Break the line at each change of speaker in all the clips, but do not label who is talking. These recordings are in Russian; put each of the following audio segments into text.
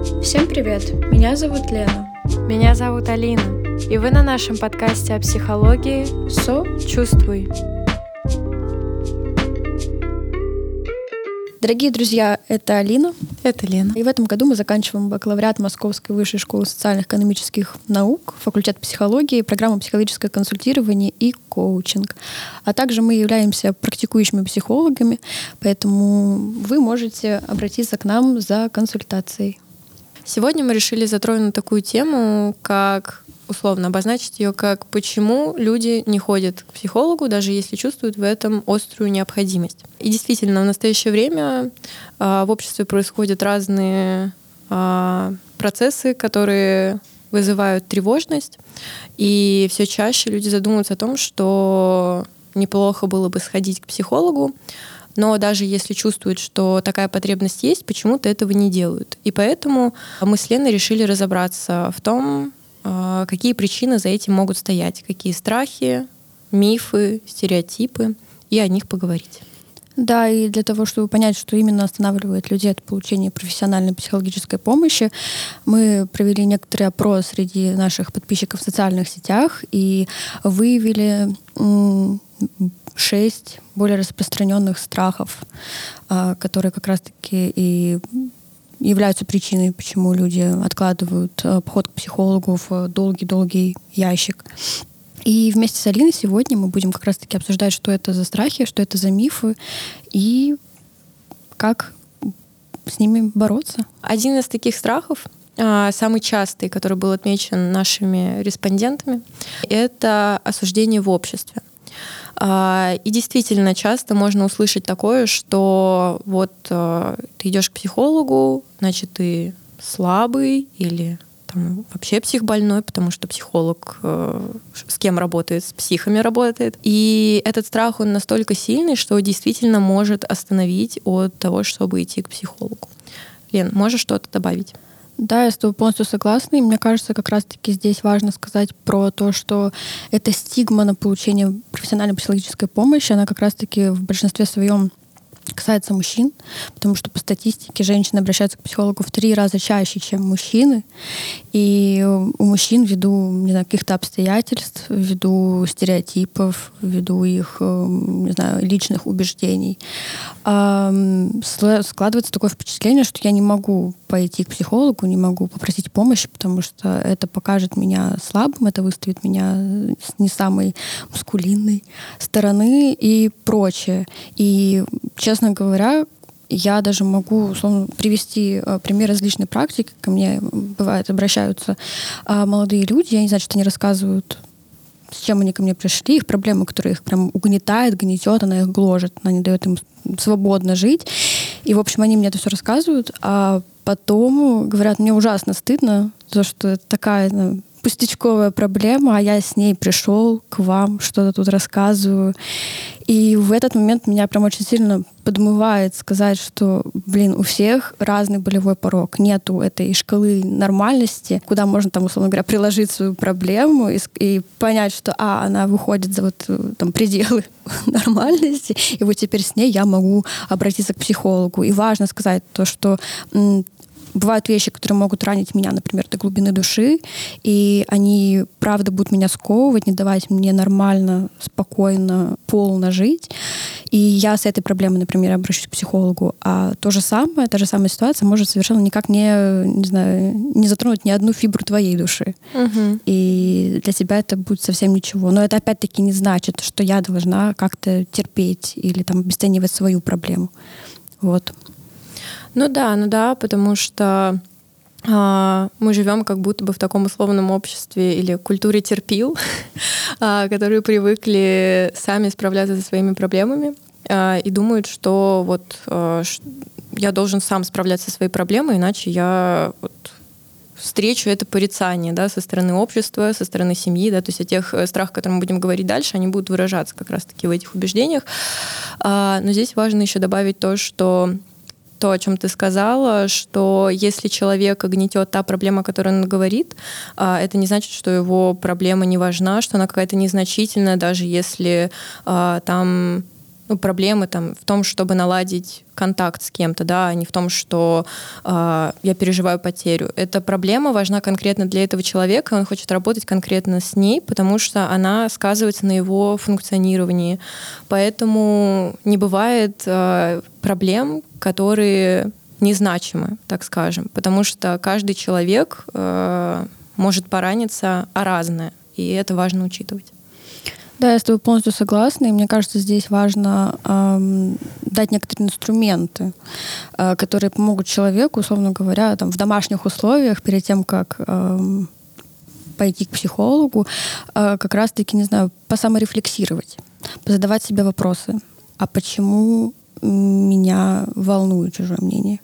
Всем привет! Меня зовут Лена.
Меня зовут Алина. И вы на нашем подкасте о психологии
«Со
чувствуй».
Дорогие друзья, это Алина.
Это Лена.
И в этом году мы заканчиваем бакалавриат Московской высшей школы социально-экономических наук, факультет психологии, программу психологическое консультирование и коучинг. А также мы являемся практикующими психологами, поэтому вы можете обратиться к нам за консультацией.
Сегодня мы решили затронуть такую тему, как условно обозначить ее как почему люди не ходят к психологу, даже если чувствуют в этом острую необходимость. И действительно, в настоящее время э, в обществе происходят разные э, процессы, которые вызывают тревожность, и все чаще люди задумываются о том, что неплохо было бы сходить к психологу, но даже если чувствуют, что такая потребность есть, почему-то этого не делают. И поэтому мы с Леной решили разобраться в том, а, какие причины за этим могут стоять, какие страхи, мифы, стереотипы, и о них поговорить.
Да, и для того, чтобы понять, что именно останавливает людей от получения профессиональной психологической помощи, мы провели некоторый опрос среди наших подписчиков в социальных сетях и выявили шесть более распространенных страхов, а, которые как раз-таки и являются причиной, почему люди откладывают э, поход к психологу в долгий-долгий ящик. И вместе с Алиной сегодня мы будем как раз-таки обсуждать, что это за страхи, что это за мифы и как с ними бороться.
Один из таких страхов а, самый частый, который был отмечен нашими респондентами, это осуждение в обществе. А, и действительно часто можно услышать такое, что вот э, ты идешь к психологу, значит, ты слабый или там, вообще психбольной, потому что психолог э, с кем работает, с психами работает. И этот страх, он настолько сильный, что действительно может остановить от того, чтобы идти к психологу. Лен, можешь что-то добавить?
Да, я с тобой полностью согласна. И мне кажется, как раз-таки здесь важно сказать про то, что эта стигма на получение профессиональной психологической помощи, она как раз-таки в большинстве своем касается мужчин, потому что по статистике женщины обращаются к психологу в три раза чаще, чем мужчины. И у мужчин ввиду не знаю, каких-то обстоятельств, ввиду стереотипов, ввиду их не знаю, личных убеждений, складывается такое впечатление, что я не могу пойти к психологу, не могу попросить помощи, потому что это покажет меня слабым, это выставит меня с не самой мускулинной стороны и прочее. И, честно говоря, я даже могу условно, привести э, пример из личной практики. Ко мне бывает обращаются э, молодые люди, я не знаю, что они рассказывают с чем они ко мне пришли, их проблемы, которые их прям угнетает, гнетет, она их гложет, она не дает им свободно жить. И, в общем, они мне это все рассказывают, а потом говорят, мне ужасно стыдно, за что такая ну, пустячковая проблема, а я с ней пришел к вам, что-то тут рассказываю. И в этот момент меня прям очень сильно подмывает сказать, что, блин, у всех разный болевой порог. Нету этой шкалы нормальности, куда можно, там, условно говоря, приложить свою проблему и, и понять, что, а, она выходит за вот там пределы нормальности, и вот теперь с ней я могу обратиться к психологу. И важно сказать то, что бывают вещи, которые могут ранить меня, например, до глубины души, и они, правда, будут меня сковывать, не давать мне нормально, спокойно, полно жить. И я с этой проблемой, например, обращусь к психологу. А то же самое, та же самая ситуация может совершенно никак не, не знаю, не затронуть ни одну фибру твоей души.
Угу.
И для тебя это будет совсем ничего. Но это опять-таки не значит, что я должна как-то терпеть или там обесценивать свою проблему. Вот.
Ну да, ну да, потому что а, мы живем как будто бы в таком условном обществе или культуре терпил, а, которые привыкли сами справляться со своими проблемами а, и думают, что вот я должен сам справляться со своей проблемой, иначе я вот встречу это порицание да, со стороны общества, со стороны семьи, да, то есть о тех э, страхах, о которых мы будем говорить дальше, они будут выражаться как раз-таки в этих убеждениях. Но здесь важно еще добавить то, что то, о чем ты сказала, что если человека гнетет та проблема, о которой он говорит, а, это не значит, что его проблема не важна, что она какая-то незначительная, даже если а, там ну, проблемы там в том, чтобы наладить контакт с кем-то, да, а не в том, что э, я переживаю потерю. Эта проблема важна конкретно для этого человека, он хочет работать конкретно с ней, потому что она сказывается на его функционировании. Поэтому не бывает э, проблем, которые незначимы, так скажем, потому что каждый человек э, может пораниться, а разное, и это важно учитывать.
Да, я с тобой полностью согласна, и мне кажется, здесь важно эм, дать некоторые инструменты, э, которые помогут человеку, условно говоря, там, в домашних условиях, перед тем, как эм, пойти к психологу, э, как раз-таки, не знаю, посаморефлексировать, позадавать себе вопросы. А почему меня волнует чужое мнение?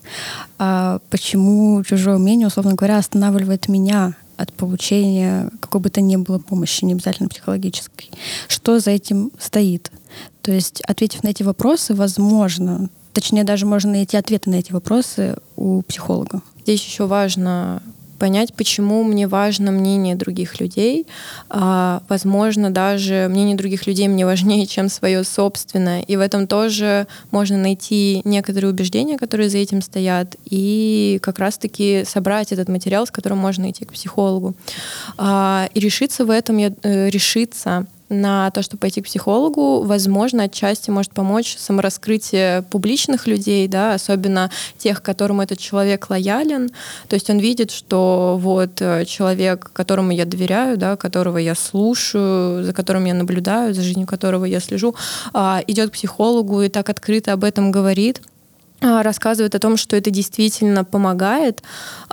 А почему чужое мнение, условно говоря, останавливает меня от получения какой бы то ни было помощи, не обязательно психологической. Что за этим стоит? То есть, ответив на эти вопросы, возможно, точнее, даже можно найти ответы на эти вопросы у психолога.
Здесь еще важно понять, почему мне важно мнение других людей. А, возможно, даже мнение других людей мне важнее, чем свое собственное. И в этом тоже можно найти некоторые убеждения, которые за этим стоят, и как раз-таки собрать этот материал, с которым можно идти к психологу. А, и решиться в этом, я, э, решиться на то, чтобы пойти к психологу, возможно, отчасти может помочь самораскрытие публичных людей, да, особенно тех, которым этот человек лоялен. То есть он видит, что вот э, человек, которому я доверяю, да, которого я слушаю, за которым я наблюдаю, за жизнью которого я слежу, а, идет к психологу и так открыто об этом говорит — а, рассказывает о том, что это действительно помогает.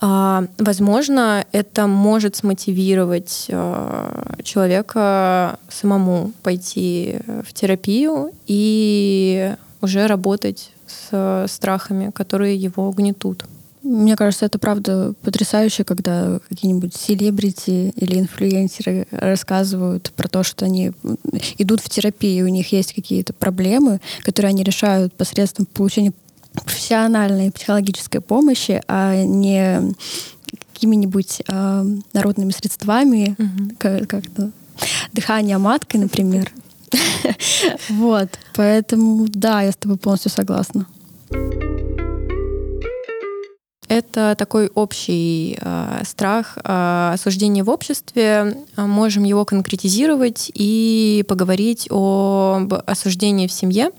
А, возможно, это может смотивировать а, человека самому пойти в терапию и уже работать с страхами, которые его гнетут.
Мне кажется, это правда потрясающе, когда какие-нибудь селебрити или инфлюенсеры рассказывают про то, что они идут в терапию, у них есть какие-то проблемы, которые они решают посредством получения профессиональной психологической помощи, а не какими-нибудь э, народными средствами, mm-hmm. как, как дыхание маткой, например. Вот, поэтому да, я с тобой полностью согласна.
Это такой общий э, страх э, осуждения в обществе. Можем его конкретизировать и поговорить об осуждении в семье.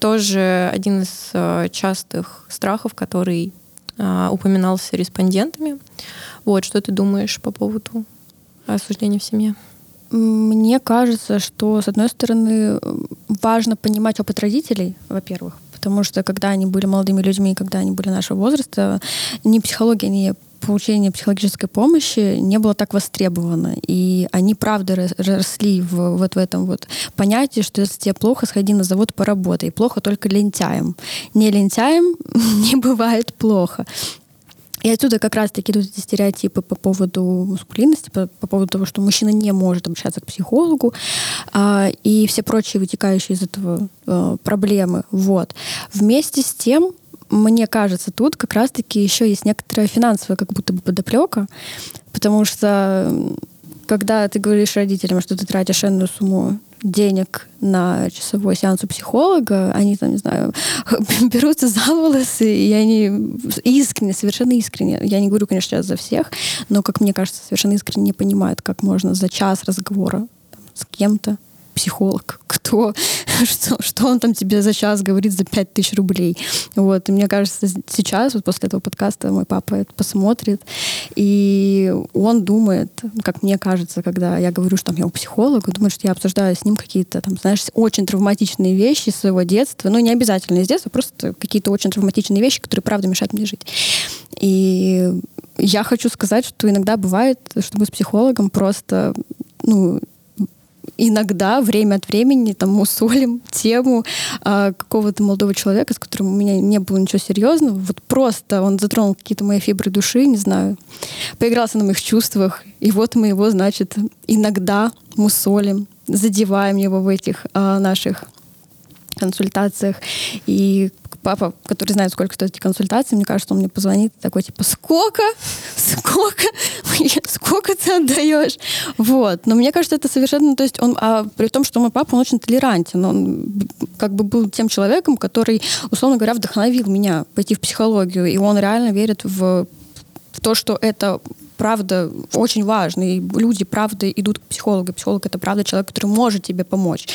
Тоже один из э, частых страхов, который э, упоминался респондентами. Вот, что ты думаешь по поводу осуждения в семье?
Мне кажется, что, с одной стороны, важно понимать опыт родителей, во-первых, потому что когда они были молодыми людьми, когда они были нашего возраста, ни психология, ни получение психологической помощи не было так востребовано. И они, правда, росли в, вот в этом вот понятии, что если тебе плохо, сходи на завод поработай. Плохо только лентяем. Не лентяем не бывает плохо. И отсюда как раз-таки идут эти стереотипы по поводу мускулинности, по, по поводу того, что мужчина не может обращаться к психологу, а, и все прочие вытекающие из этого а, проблемы. Вот. Вместе с тем, мне кажется, тут как раз-таки еще есть некоторая финансовая как будто бы подоплека, потому что когда ты говоришь родителям, что ты тратишь энную сумму денег на часовой сеанс у психолога, они там, не знаю, берутся за волосы, и они искренне, совершенно искренне, я не говорю, конечно, сейчас за всех, но, как мне кажется, совершенно искренне не понимают, как можно за час разговора там, с кем-то психолог, кто, что, что он там тебе за час говорит за 5000 рублей. Вот. И мне кажется, сейчас, вот после этого подкаста, мой папа это посмотрит, и он думает, как мне кажется, когда я говорю, что там, я у психолога, думает, что я обсуждаю с ним какие-то, там, знаешь, очень травматичные вещи своего детства. Ну, не обязательно из детства, просто какие-то очень травматичные вещи, которые, правда, мешают мне жить. И я хочу сказать, что иногда бывает, что мы с психологом просто ну, иногда время от времени там мусолим тему а, какого-то молодого человека, с которым у меня не было ничего серьезного. Вот просто он затронул какие-то мои фибры души, не знаю, поигрался на моих чувствах. И вот мы его, значит, иногда мусолим, задеваем его в этих а, наших консультациях. И папа, который знает, сколько стоят эти консультации, мне кажется, он мне позвонит такой, типа, сколько? сколько, сколько ты отдаешь. Вот. Но мне кажется, это совершенно, то есть он, а при том, что мой папа, он очень толерантен, он как бы был тем человеком, который, условно говоря, вдохновил меня пойти в психологию, и он реально верит в, в то, что это правда очень важно, и люди правда идут к психологу. Психолог это правда человек, который может тебе помочь.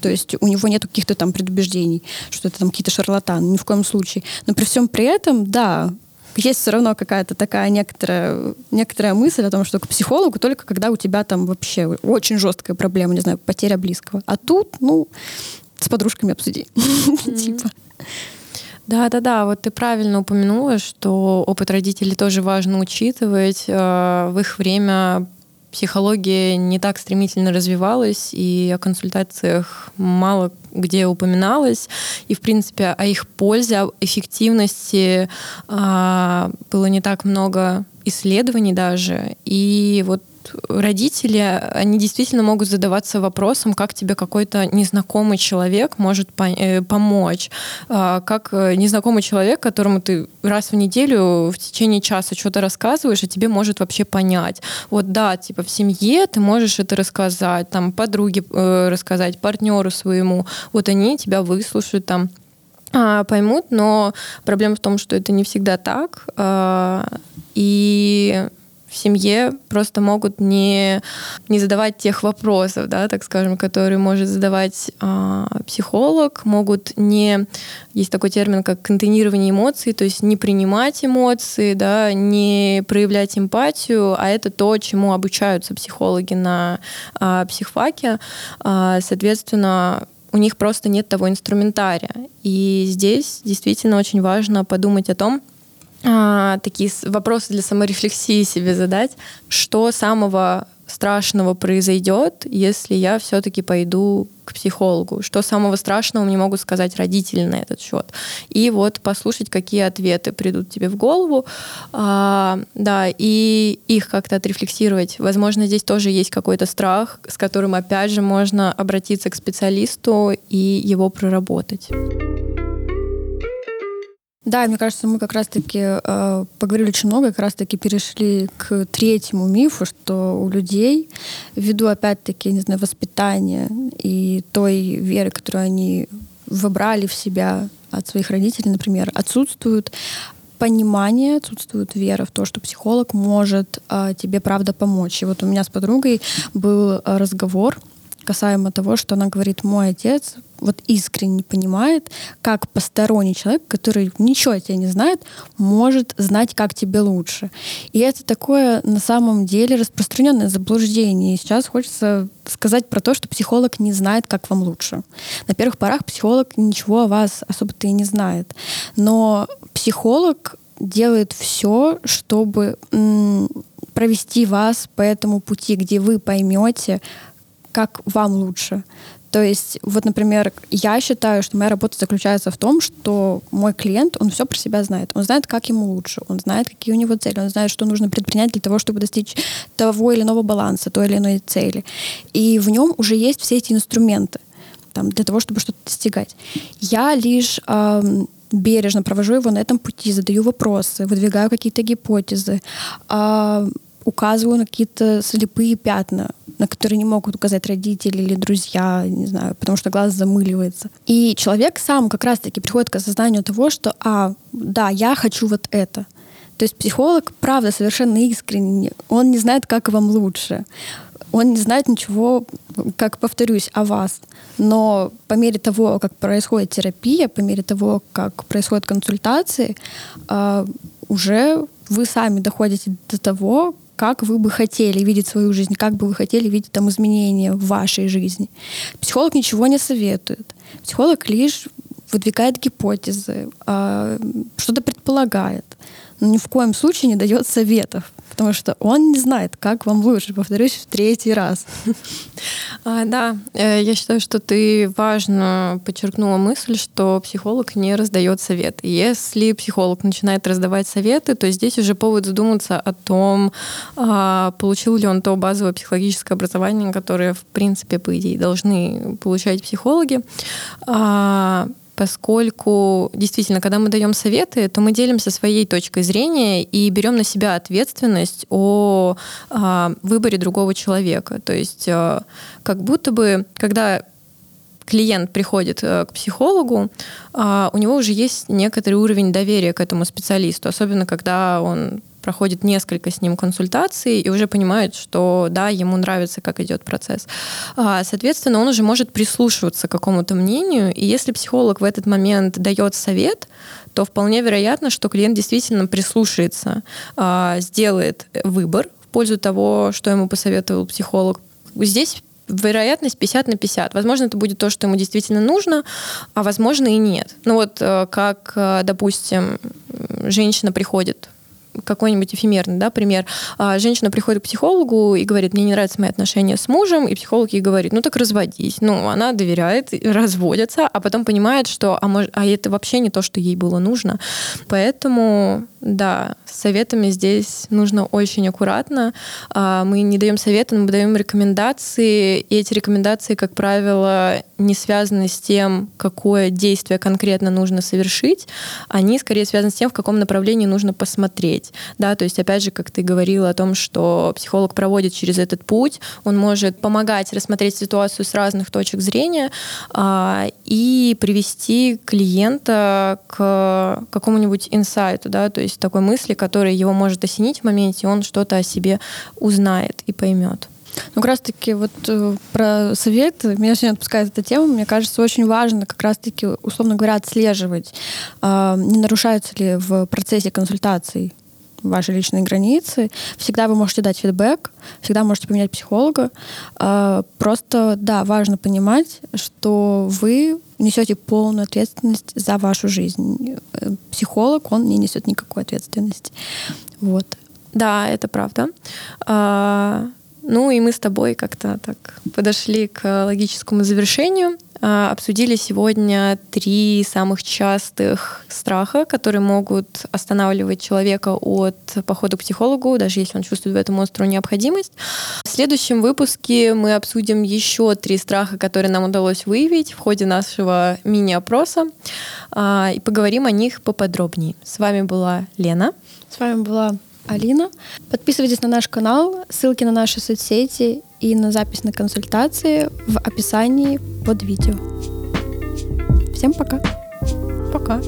То есть у него нет каких-то там предубеждений, что это там какие-то шарлатаны, ни в коем случае. Но при всем при этом, да, есть все равно какая-то такая некоторая, некоторая мысль о том, что к психологу только когда у тебя там вообще очень жесткая проблема, не знаю, потеря близкого. А тут, ну, с подружками обсуди. Типа.
Да, да, да. Вот ты правильно упомянула, что опыт родителей тоже важно учитывать. Э, в их время психология не так стремительно развивалась, и о консультациях мало где упоминалось. И, в принципе, о их пользе, о эффективности а, было не так много исследований даже. И вот родители, они действительно могут задаваться вопросом, как тебе какой-то незнакомый человек может э, помочь. Э, как э, незнакомый человек, которому ты раз в неделю в течение часа что-то рассказываешь, а тебе может вообще понять. Вот да, типа в семье ты можешь это рассказать, там подруге э, рассказать, партнеру своему. Вот они тебя выслушают там а, поймут, но проблема в том, что это не всегда так. А, и в семье просто могут не, не задавать тех вопросов, да, так скажем, которые может задавать э, психолог, могут не... Есть такой термин, как контейнирование эмоций, то есть не принимать эмоции, да, не проявлять эмпатию, а это то, чему обучаются психологи на э, психфаке. Э, соответственно, у них просто нет того инструментария. И здесь действительно очень важно подумать о том, а, такие вопросы для саморефлексии себе задать. Что самого страшного произойдет, если я все-таки пойду к психологу? Что самого страшного мне могут сказать родители на этот счет? И вот послушать, какие ответы придут тебе в голову, а, да, и их как-то отрефлексировать. Возможно, здесь тоже есть какой-то страх, с которым, опять же, можно обратиться к специалисту и его проработать.
Да, мне кажется, мы как раз-таки э, поговорили очень много, как раз-таки перешли к третьему мифу, что у людей, ввиду опять-таки, не знаю, воспитания и той веры, которую они выбрали в себя от своих родителей, например, отсутствует понимание, отсутствует вера в то, что психолог может э, тебе правда помочь. И вот у меня с подругой был э, разговор касаемо того, что она говорит, мой отец вот искренне понимает, как посторонний человек, который ничего о тебе не знает, может знать, как тебе лучше. И это такое на самом деле распространенное заблуждение. И сейчас хочется сказать про то, что психолог не знает, как вам лучше. На первых порах психолог ничего о вас особо-то и не знает. Но психолог делает все, чтобы провести вас по этому пути, где вы поймете, как вам лучше. То есть, вот, например, я считаю, что моя работа заключается в том, что мой клиент, он все про себя знает. Он знает, как ему лучше, он знает, какие у него цели, он знает, что нужно предпринять для того, чтобы достичь того или иного баланса, той или иной цели. И в нем уже есть все эти инструменты там, для того, чтобы что-то достигать. Я лишь эм, бережно провожу его на этом пути, задаю вопросы, выдвигаю какие-то гипотезы, э, указываю на какие-то слепые пятна, на которые не могут указать родители или друзья, не знаю, потому что глаз замыливается. И человек сам как раз-таки приходит к осознанию того, что, а, да, я хочу вот это. То есть психолог, правда, совершенно искренне, он не знает, как вам лучше. Он не знает ничего, как повторюсь, о вас. Но по мере того, как происходит терапия, по мере того, как происходят консультации, а, уже вы сами доходите до того, как вы бы хотели видеть свою жизнь, как бы вы хотели видеть там изменения в вашей жизни. Психолог ничего не советует. Психолог лишь выдвигает гипотезы, а, что-то предполагает, но ни в коем случае не дает советов потому что он не знает, как вам лучше, повторюсь, в третий раз.
А, да, э, я считаю, что ты важно подчеркнула мысль, что психолог не раздает советы. Если психолог начинает раздавать советы, то здесь уже повод задуматься о том, а, получил ли он то базовое психологическое образование, которое, в принципе, по идее, должны получать психологи. Поскольку действительно, когда мы даем советы, то мы делимся своей точкой зрения и берем на себя ответственность о а, выборе другого человека. То есть а, как будто бы, когда клиент приходит э, к психологу, а, у него уже есть некоторый уровень доверия к этому специалисту, особенно когда он проходит несколько с ним консультаций и уже понимает, что да, ему нравится, как идет процесс. А, соответственно, он уже может прислушиваться к какому-то мнению, и если психолог в этот момент дает совет, то вполне вероятно, что клиент действительно прислушается, а, сделает выбор в пользу того, что ему посоветовал психолог. Здесь вероятность 50 на 50. Возможно, это будет то, что ему действительно нужно, а возможно и нет. Ну вот э, как, э, допустим, женщина приходит какой-нибудь эфемерный да, пример. А, женщина приходит к психологу и говорит, мне не нравятся мои отношения с мужем, и психолог ей говорит, ну так разводись. Ну, она доверяет, разводится, а потом понимает, что а, мож, а это вообще не то, что ей было нужно. Поэтому да, с советами здесь нужно очень аккуратно. А, мы не даем советы, мы даем рекомендации, и эти рекомендации, как правило, не связаны с тем, какое действие конкретно нужно совершить, они скорее связаны с тем, в каком направлении нужно посмотреть. Да, то есть, опять же, как ты говорила о том, что психолог проводит через этот путь, он может помогать рассмотреть ситуацию с разных точек зрения а, и привести клиента к какому-нибудь инсайту, да, то есть есть такой мысли, который его может осенить в моменте, он что-то о себе узнает и поймет.
Ну, как раз-таки вот э, про совет, меня сегодня отпускает эта тема, мне кажется, очень важно как раз-таки, условно говоря, отслеживать, э, не нарушаются ли в процессе консультаций ваши личные границы. Всегда вы можете дать фидбэк, всегда можете поменять психолога. Э, просто, да, важно понимать, что вы несете полную ответственность за вашу жизнь. Психолог, он не несет никакой ответственности. Вот.
Да, это правда. А, ну и мы с тобой как-то так подошли к логическому завершению. А, обсудили сегодня три самых частых страха, которые могут останавливать человека от похода к психологу, даже если он чувствует в этом острую необходимость. В следующем выпуске мы обсудим еще три страха, которые нам удалось выявить в ходе нашего мини-опроса, а, и поговорим о них поподробнее. С вами была Лена.
С вами была Алина. Подписывайтесь на наш канал, ссылки на наши соцсети и на запись на консультации в описании под видео. Всем пока.
Пока.